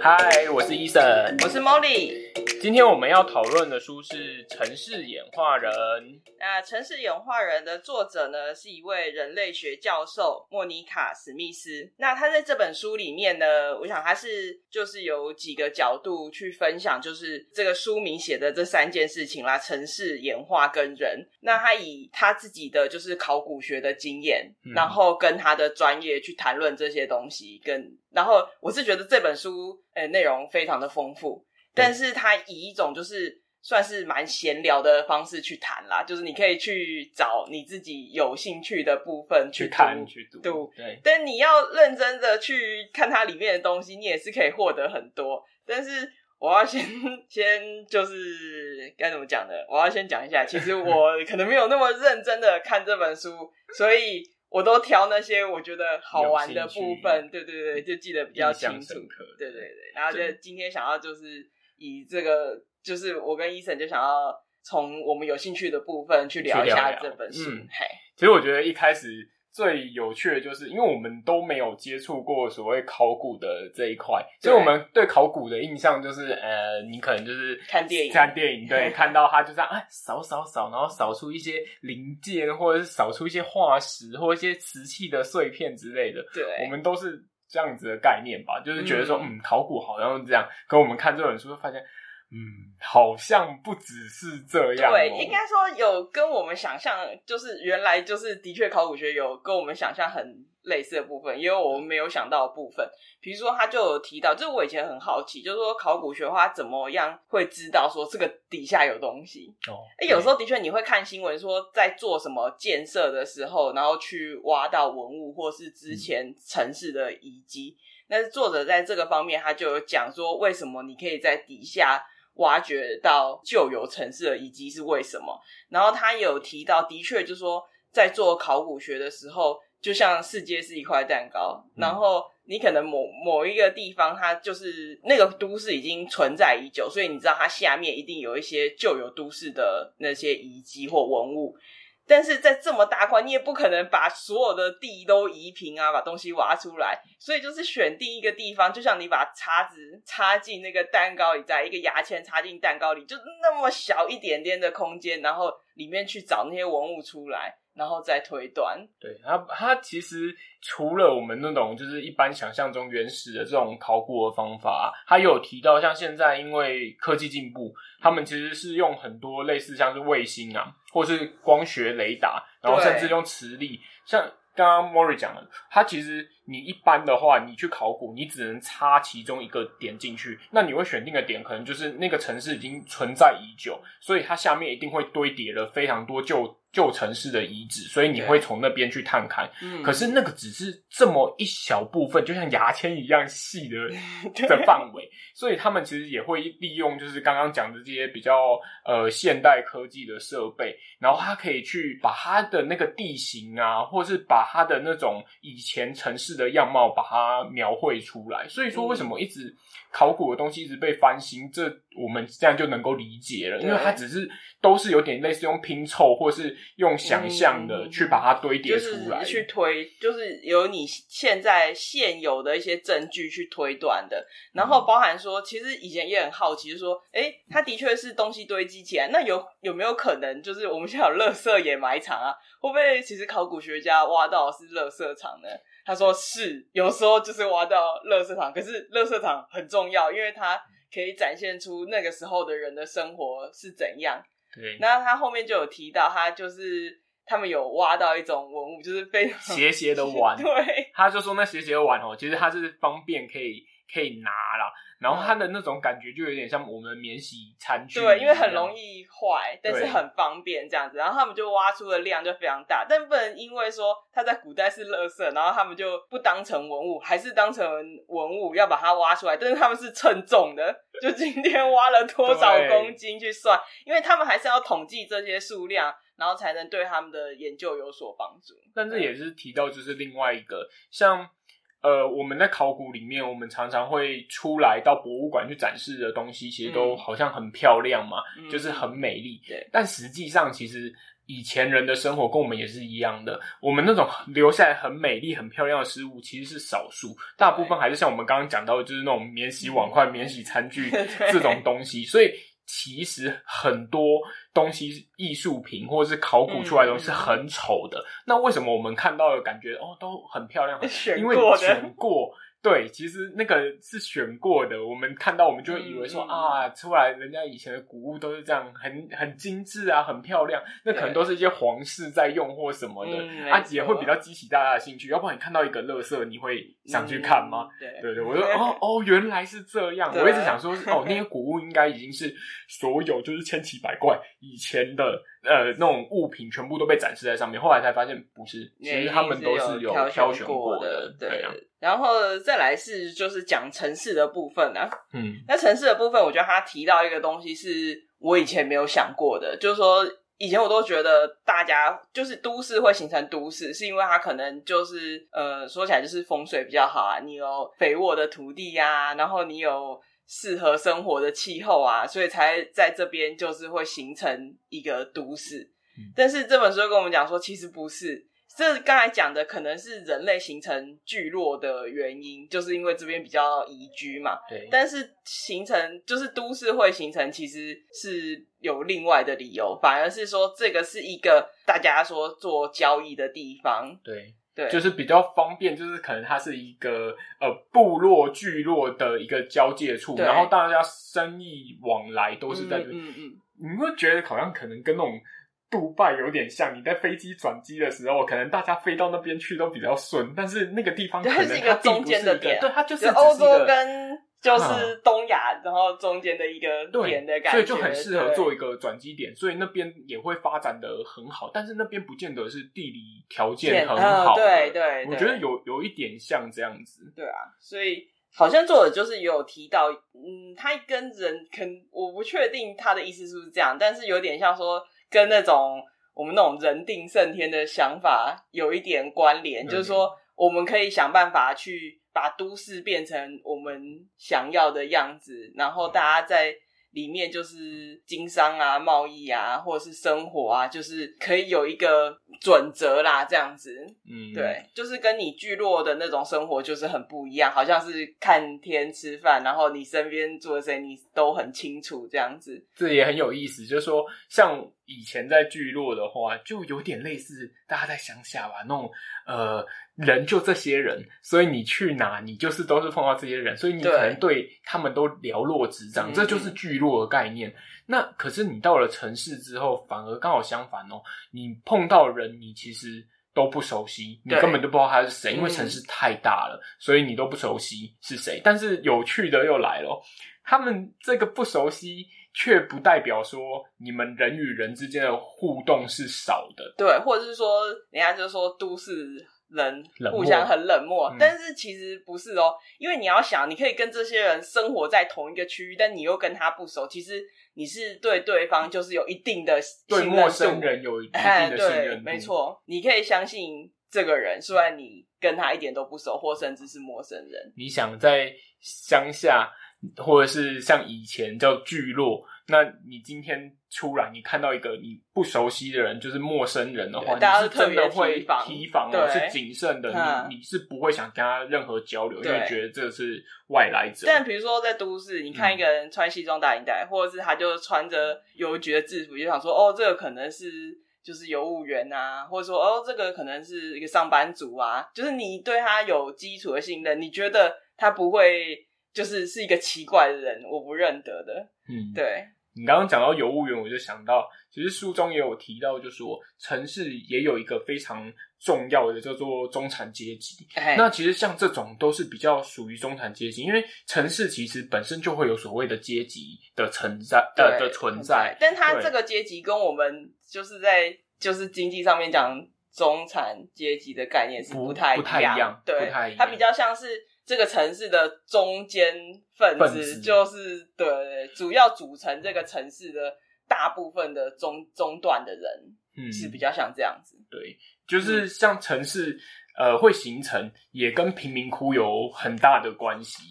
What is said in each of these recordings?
嗨，我是 Eason，我是 Molly。今天我们要讨论的书是《城市演化人》。那《城市演化人》的作者呢，是一位人类学教授莫妮卡·史密斯。那他在这本书里面呢，我想他是就是有几个角度去分享，就是这个书名写的这三件事情啦：城市演化跟人。那他以他自己的就是考古学的经验，嗯、然后跟他的专业去谈论这些东西，跟然后我是觉得这本书呃内容非常的丰富，但是他以一种就是。算是蛮闲聊的方式去谈啦，就是你可以去找你自己有兴趣的部分去看去读，对。但你要认真的去看它里面的东西，你也是可以获得很多。但是我要先 先就是该怎么讲呢？我要先讲一下，其实我 可能没有那么认真的看这本书，所以我都挑那些我觉得好玩的部分。对对对，就记得比较清楚。对对对，然后就今天想要就是以这个。就是我跟 Eason 就想要从我们有兴趣的部分去聊一下这本书。嗯，嘿，其实我觉得一开始最有趣的就是，因为我们都没有接触过所谓考古的这一块，所以我们对考古的印象就是，呃，你可能就是看电影，看电影，对，看到它就这样，哎，扫扫扫，然后扫出一些零件，或者是扫出一些化石或一些瓷器的碎片之类的。对，我们都是这样子的概念吧，就是觉得说，嗯，嗯，考古好像是这样。可我们看这本书，发现。嗯，好像不只是这样喔。对，应该说有跟我们想象，就是原来就是的确考古学有跟我们想象很类似的部分，也有我们没有想到的部分。比如说，他就有提到，就是我以前很好奇，就是说考古学的话，怎么样会知道说这个底下有东西？哦，哎，有时候的确你会看新闻说在做什么建设的时候，然后去挖到文物或是之前城市的遗迹。但是作者在这个方面，他就有讲说，为什么你可以在底下。挖掘到旧有城市的遗迹是为什么？然后他有提到，的确就是说，在做考古学的时候，就像世界是一块蛋糕，嗯、然后你可能某某一个地方，它就是那个都市已经存在已久，所以你知道它下面一定有一些旧有都市的那些遗迹或文物。但是在这么大块，你也不可能把所有的地都移平啊，把东西挖出来。所以就是选定一个地方，就像你把叉子插进那个蛋糕里，在一个牙签插进蛋糕里，就那么小一点点的空间，然后里面去找那些文物出来。然后再推断，对，它它其实除了我们那种就是一般想象中原始的这种考古的方法，它有提到像现在因为科技进步，他们其实是用很多类似像是卫星啊，或是光学雷达，然后甚至用磁力，像。刚刚 Mori 讲了，它其实你一般的话，你去考古，你只能插其中一个点进去。那你会选定的点，可能就是那个城市已经存在已久，所以它下面一定会堆叠了非常多旧旧城市的遗址，所以你会从那边去探看。嗯，可是那个只是这么一小部分，就像牙签一样细的 的范围，所以他们其实也会利用就是刚刚讲的这些比较呃现代科技的设备，然后它可以去把它的那个地形啊，或是把它的那种以前城市的样貌，把它描绘出来。所以说，为什么一直考古的东西一直被翻新？这我们这样就能够理解了，因为它只是都是有点类似用拼凑，或是用想象的去把它堆叠出来，就是去推，就是由你现在现有的一些证据去推断的。然后包含说，其实以前也很好奇，就是说，诶，它的确是东西堆积起来，那有有没有可能，就是我们现在有垃圾掩埋场啊？会不会其实考古学家挖到是垃圾场呢？他说是，有时候就是挖到垃圾场，可是垃圾场很重要，因为它可以展现出那个时候的人的生活是怎样。对，那他后面就有提到，他就是他们有挖到一种文物，就是非常斜斜的碗。对，他就说那斜斜的碗哦，其实它是方便可以可以拿啦。然后它的那种感觉就有点像我们的免洗餐具，对，因为很容易坏，但是很方便这样子。然后他们就挖出的量就非常大，但不能因为说它在古代是垃圾，然后他们就不当成文物，还是当成文物要把它挖出来。但是他们是称重的，就今天挖了多少公斤去算，因为他们还是要统计这些数量，然后才能对他们的研究有所帮助。但这也是提到就是另外一个像。呃，我们在考古里面，我们常常会出来到博物馆去展示的东西，其实都好像很漂亮嘛，嗯、就是很美丽。对，但实际上其实。以前人的生活跟我们也是一样的，我们那种留下来很美丽、很漂亮的食物其实是少数，大部分还是像我们刚刚讲到的，就是那种免洗碗筷、免洗餐具 这种东西。所以其实很多东西艺术品或者是考古出来的东西是很丑的。那为什么我们看到的感觉哦都很漂亮？因为选过。对，其实那个是选过的。我们看到，我们就会以为说、嗯、啊，出来人家以前的古物都是这样，很很精致啊，很漂亮。那可能都是一些皇室在用或什么的，嗯、啊，也会比较激起大家的兴趣。要不然你看到一个乐色，你会想去看吗？嗯、对，对对，我说哦哦，原来是这样。我一直想说，哦，那些古物应该已经是所有就是千奇百怪以前的。呃，那种物品全部都被展示在上面，后来才发现不是，其实他们都是有挑选过的。对，然后再来是就是讲城市的部分啊。嗯，那城市的部分，我觉得他提到一个东西是我以前没有想过的，就是说以前我都觉得大家就是都市会形成都市，是因为它可能就是呃说起来就是风水比较好啊，你有肥沃的土地呀，然后你有。适合生活的气候啊，所以才在这边就是会形成一个都市。嗯、但是这本书跟我们讲说，其实不是，这刚才讲的可能是人类形成聚落的原因，就是因为这边比较宜居嘛。对。但是形成就是都市会形成，其实是有另外的理由，反而是说这个是一个大家说做交易的地方。对。对，就是比较方便，就是可能它是一个呃部落聚落的一个交界处，然后大家生意往来都是在这。嗯嗯，嗯，你会觉得好像可能跟那种杜拜有点像，你在飞机转机的时候，可能大家飞到那边去都比较顺，但是那个地方可能它是一个中间的点，对，它就是欧洲跟。就是东亚，然后中间的一个点的感觉，所以就很适合做一个转机点，所以那边也会发展的很好。但是那边不见得是地理条件很好，对对。我觉得有有一点像这样子。对啊，所以好像作者就是也有提到，嗯，他跟人，肯我不确定他的意思是不是这样，但是有点像说跟那种我们那种人定胜天的想法有一点关联，就是说我们可以想办法去。把都市变成我们想要的样子，然后大家在里面就是经商啊、贸易啊，或者是生活啊，就是可以有一个准则啦，这样子。嗯，对，就是跟你聚落的那种生活就是很不一样，好像是看天吃饭，然后你身边做的谁你都很清楚，这样子。这也很有意思，就是说像。以前在聚落的话，就有点类似大家在乡下吧，那种呃人就这些人，所以你去哪，你就是都是碰到这些人，所以你可能对他们都了若指掌，这就是聚落的概念。那可是你到了城市之后，反而刚好相反哦，你碰到人，你其实都不熟悉，你根本就不知道他是谁，因为城市太大了，所以你都不熟悉是谁。但是有趣的又来了，他们这个不熟悉。却不代表说你们人与人之间的互动是少的，对，或者是说人家就是说都市人互相很冷漠，冷漠，但是其实不是哦，因为你要想，你可以跟这些人生活在同一个区域，但你又跟他不熟，其实你是对对方就是有一定的对陌生人有一定的信任度，没错，你可以相信这个人，虽然你跟他一点都不熟，或甚至是陌生人。你想在乡下。或者是像以前叫聚落，那你今天出来，你看到一个你不熟悉的人，就是陌生人的话，你是真的会提防，的是谨慎的，你你是不会想跟他任何交流，因为觉得这是外来者。但比如说在都市，你看一个人穿西装打领带，或者是他就穿着邮局的制服，就想说哦，这个可能是就是邮务员啊，或者说哦，这个可能是一个上班族啊，就是你对他有基础的信任，你觉得他不会。就是是一个奇怪的人，我不认得的。嗯，对。你刚刚讲到邮务员，我就想到，其实书中也有提到，就是说城市也有一个非常重要的叫做中产阶级。嘿那其实像这种都是比较属于中产阶级，因为城市其实本身就会有所谓的阶级的存在，呃的存在。但它这个阶级跟我们就是在就是经济上面讲中产阶级的概念是不太不太一样，对，不太一样。它比较像是。这个城市的中间分子，就是对主要组成这个城市的大部分的中中段的人，嗯，是比较像这样子。对，就是像城市，呃会形成，也跟贫民窟有很大的关系。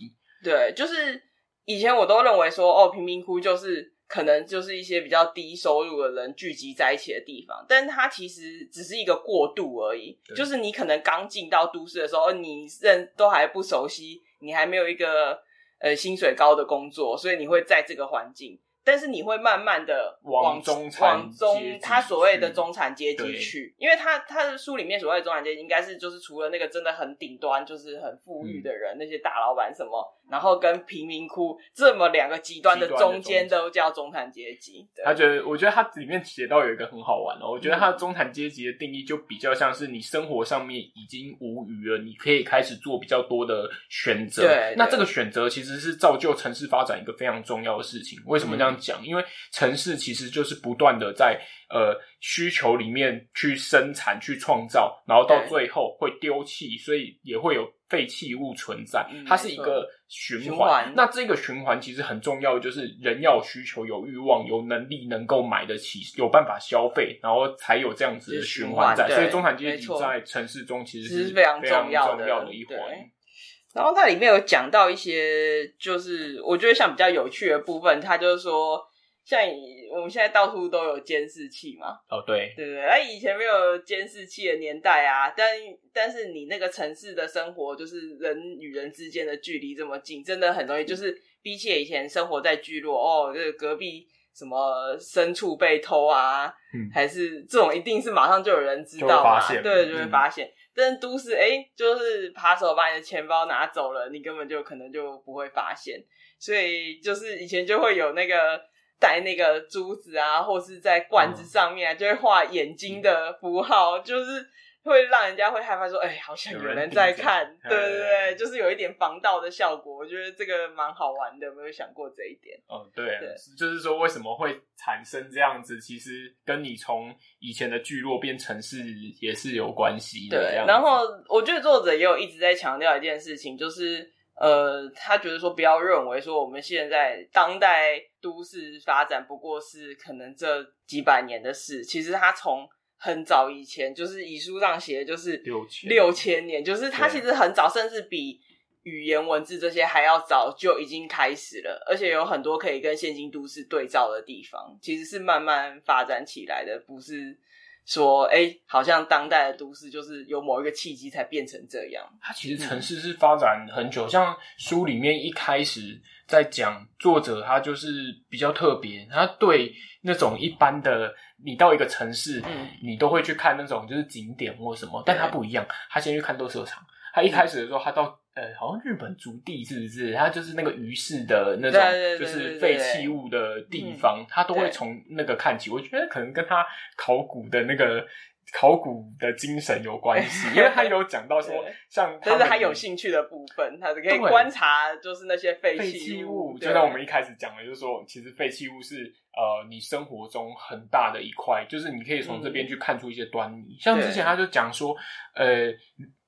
对，就是以前我都认为说，哦，贫民窟就是可能就是一些比较低收入的人聚集在一起的地方，但它其实只是一个过渡而已。就是你可能刚进到都市的时候，你认都还不熟悉，你还没有一个呃薪水高的工作，所以你会在这个环境。但是你会慢慢的往，往中产往中，他所谓的中产阶级去，因为他他的书里面所谓的中产阶级，应该是就是除了那个真的很顶端，就是很富裕的人，嗯、那些大老板什么，然后跟贫民窟这么两个极端的中间都叫中产阶级。他觉得，我觉得他里面写到有一个很好玩哦，我觉得他的中产阶级的定义就比较像是你生活上面已经无余了，你可以开始做比较多的选择。对，那这个选择其实是造就城市发展一个非常重要的事情。为什么这样？讲，因为城市其实就是不断的在呃需求里面去生产、去创造，然后到最后会丢弃，所以也会有废弃物存在。它是一个。循环。那这个循环其实很重要，就是人要有需求、有欲望、有能力能够买得起、有办法消费，然后才有这样子的循环在。所以中产阶级在城市中其实是非常重要的一环。然后它里面有讲到一些，就是我觉得像比较有趣的部分，它就是说，像以我们现在到处都有监视器嘛，哦对，对对对，那以前没有监视器的年代啊，但但是你那个城市的生活，就是人与人之间的距离这么近，真的很容易，就是比起以前生活在聚落，哦，这个隔壁什么牲畜被偷啊，嗯，还是这种一定是马上就有人知道嘛，对，就会发现。嗯但都市哎、欸，就是扒手把你的钱包拿走了，你根本就可能就不会发现。所以就是以前就会有那个戴那个珠子啊，或是在罐子上面啊，就会画眼睛的符号，就是。会让人家会害怕说，哎、欸，好像有人在看，对对对，就是有一点防盗的效果。我觉得这个蛮好玩的，有没有想过这一点？哦，对，对，就是说为什么会产生这样子，其实跟你从以前的聚落变城市也是有关系的。对，然后我觉得作者也有一直在强调一件事情，就是呃，他觉得说不要认为说我们现在当代都市发展不过是可能这几百年的事，其实他从很早以前，就是遗书上写的，就是六千六千年，就是他其实很早，甚至比语言文字这些还要早就已经开始了，而且有很多可以跟现今都市对照的地方，其实是慢慢发展起来的，不是说哎、欸，好像当代的都市就是有某一个契机才变成这样。它其实城市是发展很久，嗯、像书里面一开始在讲作者，他就是比较特别，他对那种一般的。你到一个城市，嗯，你都会去看那种就是景点或什么，但他不一样，他先去看斗兽场。他一开始的时候，他到呃，好像日本足地是不是？他就是那个鱼市的那种，就是废弃物的地方，他都会从那个看起。我觉得可能跟他考古的那个考古的精神有关系，因为他有讲到说，像但是他有兴趣的部分，他是可以观察，就是那些废弃物。就像我们一开始讲的，就是说，其实废弃物是。呃，你生活中很大的一块，就是你可以从这边去看出一些端倪。嗯、像之前他就讲说，呃，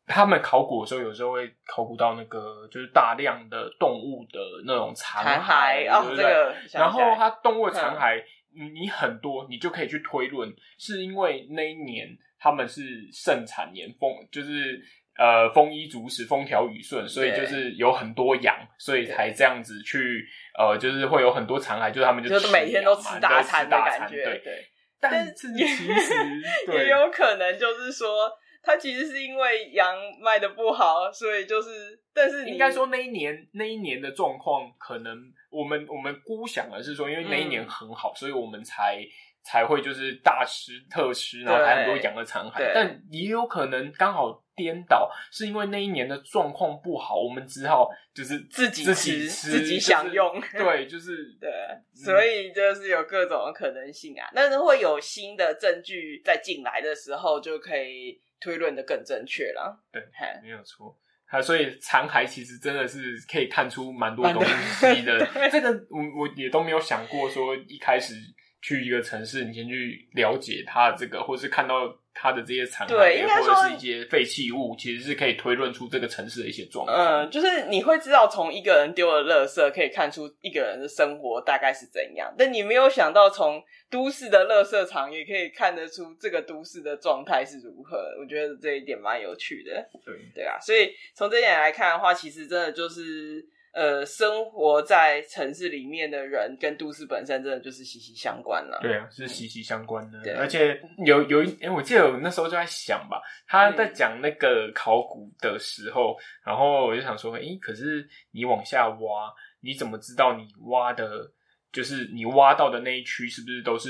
他们考古的时候，有时候会考古到那个就是大量的动物的那种残骸，骸对不对？哦这个、然后它动物的残骸，嗯、你很多，你就可以去推论，是因为那一年他们是盛产年丰，就是。呃，丰衣足食，风调雨顺，所以就是有很多羊，所以才这样子去，呃，就是会有很多残骸，就是他们就，就是每天都吃大餐的感觉，对对。但是其实 也有可能就是说，他其实是因为羊卖的不好，所以就是，但是应该说那一年那一年的状况，可能我们我们估想的是说，因为那一年很好，嗯、所以我们才。才会就是大吃特吃，然后还很多羊的残骸，但也有可能刚好颠倒，是因为那一年的状况不好，我们只好就是自己吃，自己，吃自己享用。就是、对，就是 对，所以就是有各种可能性啊。但是会有新的证据在进来的时候，就可以推论的更正确了。对，没有错。啊，所以残骸其实真的是可以看出蛮多东西的。这个我我也都没有想过说一开始。去一个城市，你先去了解它这个，或是看到它的这些残骸，对，或者是一些废弃物，其实是可以推论出这个城市的一些状况。嗯，就是你会知道从一个人丢了垃圾，可以看出一个人的生活大概是怎样，但你没有想到从都市的垃圾场也可以看得出这个都市的状态是如何。我觉得这一点蛮有趣的。对，对啊，所以从这一点来看的话，其实真的就是。呃，生活在城市里面的人跟都市本身真的就是息息相关了。对啊，是息息相关的。而且有有一，哎，我记得我那时候就在想吧，他在讲那个考古的时候，嗯、然后我就想说，哎，可是你往下挖，你怎么知道你挖的，就是你挖到的那一区是不是都是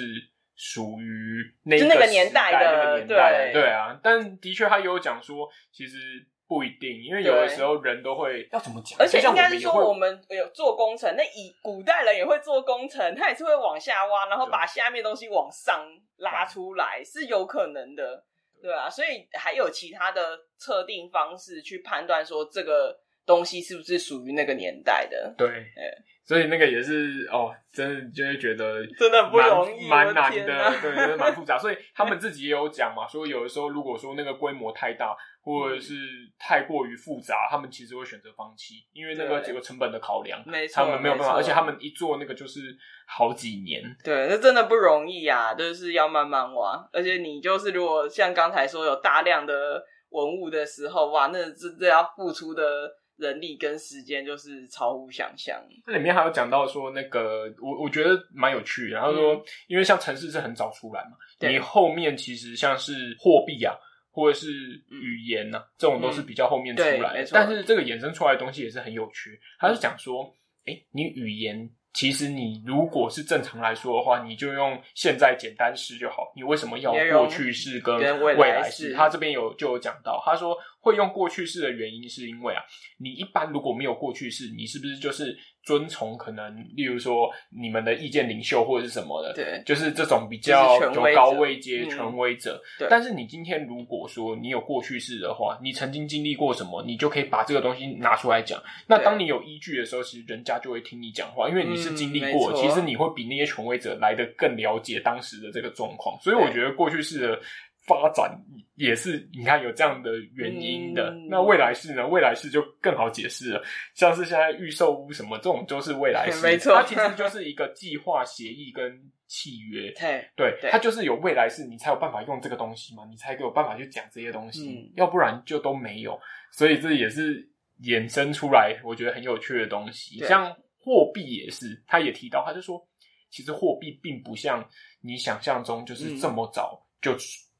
属于那个，那个年代的？那个年代的，对，对啊。但的确，他也有讲说，其实。不一定，因为有的时候人都会要怎么讲？而且应该是说，我们有做工程，那以古代人也会做工程，他也是会往下挖，然后把下面东西往上拉出来，是有可能的，对啊，所以还有其他的测定方式去判断说这个东西是不是属于那个年代的。对，所以那个也是哦，真的就会觉得真的不容易，蛮难的，对，蛮复杂。所以他们自己也有讲嘛，说有的时候如果说那个规模太大。或者是太过于复杂，他们其实会选择放弃，因为那个结构成本的考量，没错，他们没有办法，而且他们一做那个就是好几年，对，那真的不容易啊，就是要慢慢挖，而且你就是如果像刚才说有大量的文物的时候，哇，那这这要付出的人力跟时间就是超乎想象。这里面还有讲到说那个，我我觉得蛮有趣的，然后说，嗯、因为像城市是很早出来嘛，你后面其实像是货币啊。或者是语言呐、这种都是比较后面出来的。但是这个衍生出来的东西也是很有趣。他是讲说，哎、欸，你语言其实你如果是正常来说的话，你就用现在简单式就好。你为什么要过去式跟未来式？他这边有就有讲到，他说会用过去式的原因是因为啊，你一般如果没有过去式，你是不是就是？遵从可能，例如说你们的意见领袖或者是什么的，对，就是这种比较有高位阶权威者。对，但是你今天如果说你有过去式的话，你曾经经历过什么，你就可以把这个东西拿出来讲。那当你有依据的时候，其实人家就会听你讲话，因为你是经历过，其实你会比那些权威者来的更了解当时的这个状况。所以我觉得过去式的。发展也是，你看有这样的原因的。嗯、那未来式呢？未来式就更好解释了，像是现在预售屋什么这种，就是未来式。没错，它其实就是一个计划协议跟契约。对对，它就是有未来式，你才有办法用这个东西嘛，你才有办法去讲这些东西，嗯、要不然就都没有。所以这也是衍生出来，我觉得很有趣的东西。像货币也是，他也提到，他就说，其实货币并不像你想象中，就是这么早就。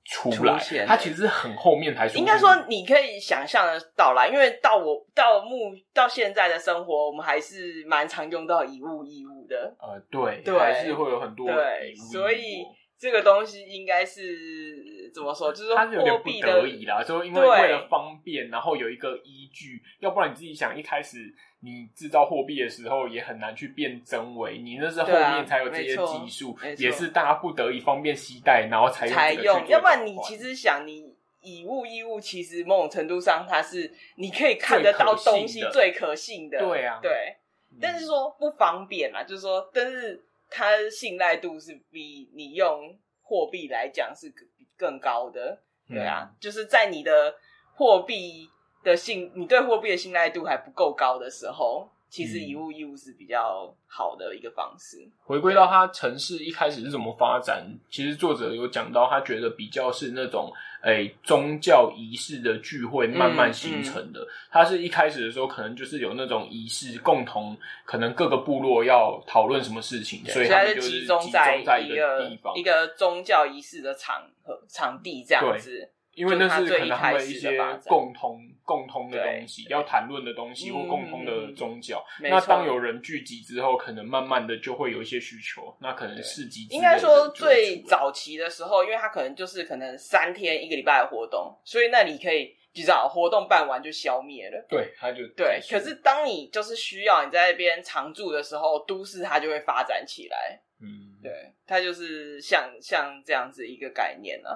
出来，出现它其实很后面才出。应该说，你可以想象的到啦，因为到我到目到现在的生活，我们还是蛮常用到以物易物的。呃，对，对，还是会有很多。对，所以这个东西应该是怎么说？就是说它有点不得已啦，就因为为了方便，然后有一个依据，要不然你自己想一开始。你制造货币的时候也很难去辨真伪，你那是后面才有这些技术，也是大家不得已方便携带，然后才用才用。要不然你其实想，你以物易物，其实某种程度上它是你可以看得到东西最可信的，对啊，对。但是说不方便啊，就是说，但是它信赖度是比你用货币来讲是更高的，对啊，就是在你的货币。的信，你对货币的信赖度还不够高的时候，其实以物易物是比较好的一个方式。嗯、回归到他城市一开始是怎么发展，其实作者有讲到，他觉得比较是那种诶、欸、宗教仪式的聚会慢慢形成的。嗯嗯、他是一开始的时候可能就是有那种仪式，共同可能各个部落要讨论什么事情，对所以他是集中在一个地方，一个宗教仪式的场合场地这样子。因为那是可能他们一些共同共通的东西，要谈论的东西或共通的宗教。那当有人聚集之后，可能慢慢的就会有一些需求。那可能市集应该说最早期的时候，因为它可能就是可能三天一个礼拜的活动，所以那你可以至少活动办完就消灭了。对，它就对。可是当你就是需要你在那边常住的时候，都市它就会发展起来。嗯，对，它就是像像这样子一个概念呢。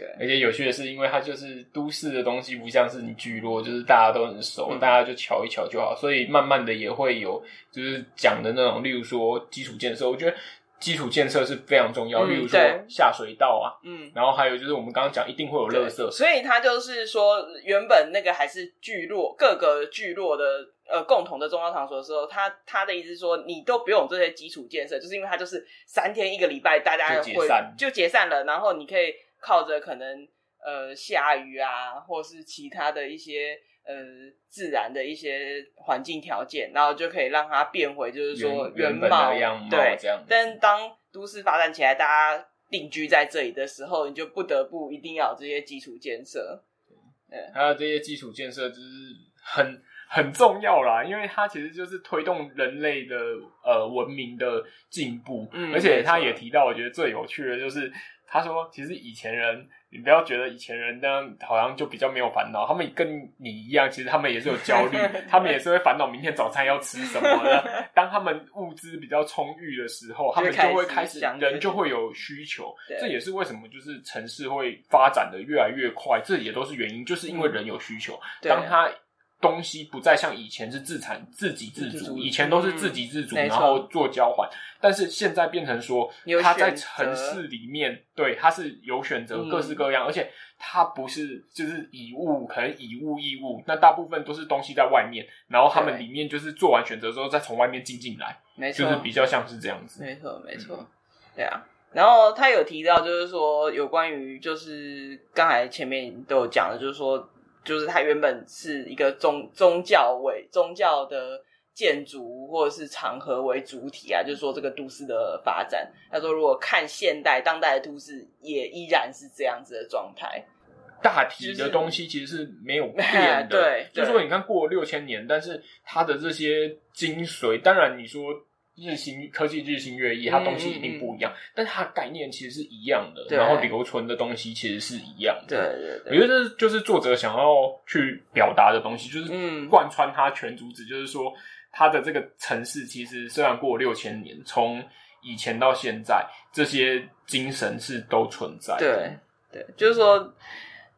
对，而且有趣的是，因为它就是都市的东西，不像是你聚落，就是大家都很熟，嗯、大家就瞧一瞧就好，所以慢慢的也会有就是讲的那种，例如说基础建设，我觉得基础建设是非常重要，嗯、例如说下水道啊，嗯，然后还有就是我们刚刚讲一定会有垃圾，所以它就是说原本那个还是聚落各个聚落的呃共同的宗教场所的时候，他他的意思是说你都不用这些基础建设，就是因为他就是三天一个礼拜大家会就解散就解散了，然后你可以靠着可能呃下雨啊，或是其他的一些。呃，自然的一些环境条件，然后就可以让它变回，就是说原貌，原样貌对，这样。但当都市发展起来，大家定居在这里的时候，你就不得不一定要有这些基础建设。对，还有这些基础建设就是很很重要啦，因为它其实就是推动人类的呃文明的进步。嗯，而且他也提到，我觉得最有趣的就是，他说其实以前人。你不要觉得以前人呢好像就比较没有烦恼，他们跟你一样，其实他们也是有焦虑，他们也是会烦恼明天早餐要吃什么的。当他们物资比较充裕的时候，他们就会开始，人就会有需求。这也是为什么就是城市会发展的越来越快，这也都是原因，就是因为人有需求。当他东西不再像以前是自产自给自足，以前都是自给自足，然后做交换。但是现在变成说，他在城市里面，对，他是有选择，各式各样，而且他不是就是以物，可能以物易物，那大部分都是东西在外面，然后他们里面就是做完选择之后，再从外面进进来，没错，就是比较像是这样子，没错，没错，对啊。然后他有提到，就是说有关于，就是刚才前面都有讲的，就是说。就是它原本是一个宗宗教为宗教的建筑或者是场合为主体啊，就是说这个都市的发展。他说，如果看现代当代的都市，也依然是这样子的状态。大体的东西其实是没有变 的，对，就是说你看过了六千年，但是它的这些精髓，当然你说。日新科技日新月异，它东西一定不一样，嗯嗯、但是它概念其实是一样的，然后留存的东西其实是一样的。对对对，我觉得这就是作者想要去表达的东西，就是贯穿它全主旨，就是说它的这个城市其实虽然过了六千年，从以前到现在，这些精神是都存在的。对对，就是说，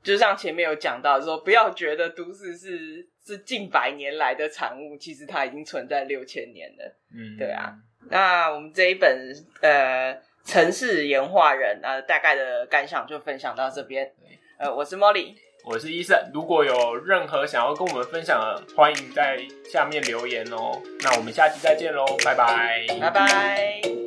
就像前面有讲到，说不要觉得都市是。是近百年来的产物，其实它已经存在六千年了。嗯，对啊。那我们这一本呃《城市演化人》呃大概的感想就分享到这边。呃，我是 Molly，我是医生。如果有任何想要跟我们分享的，欢迎在下面留言哦。那我们下期再见喽，拜拜，拜拜。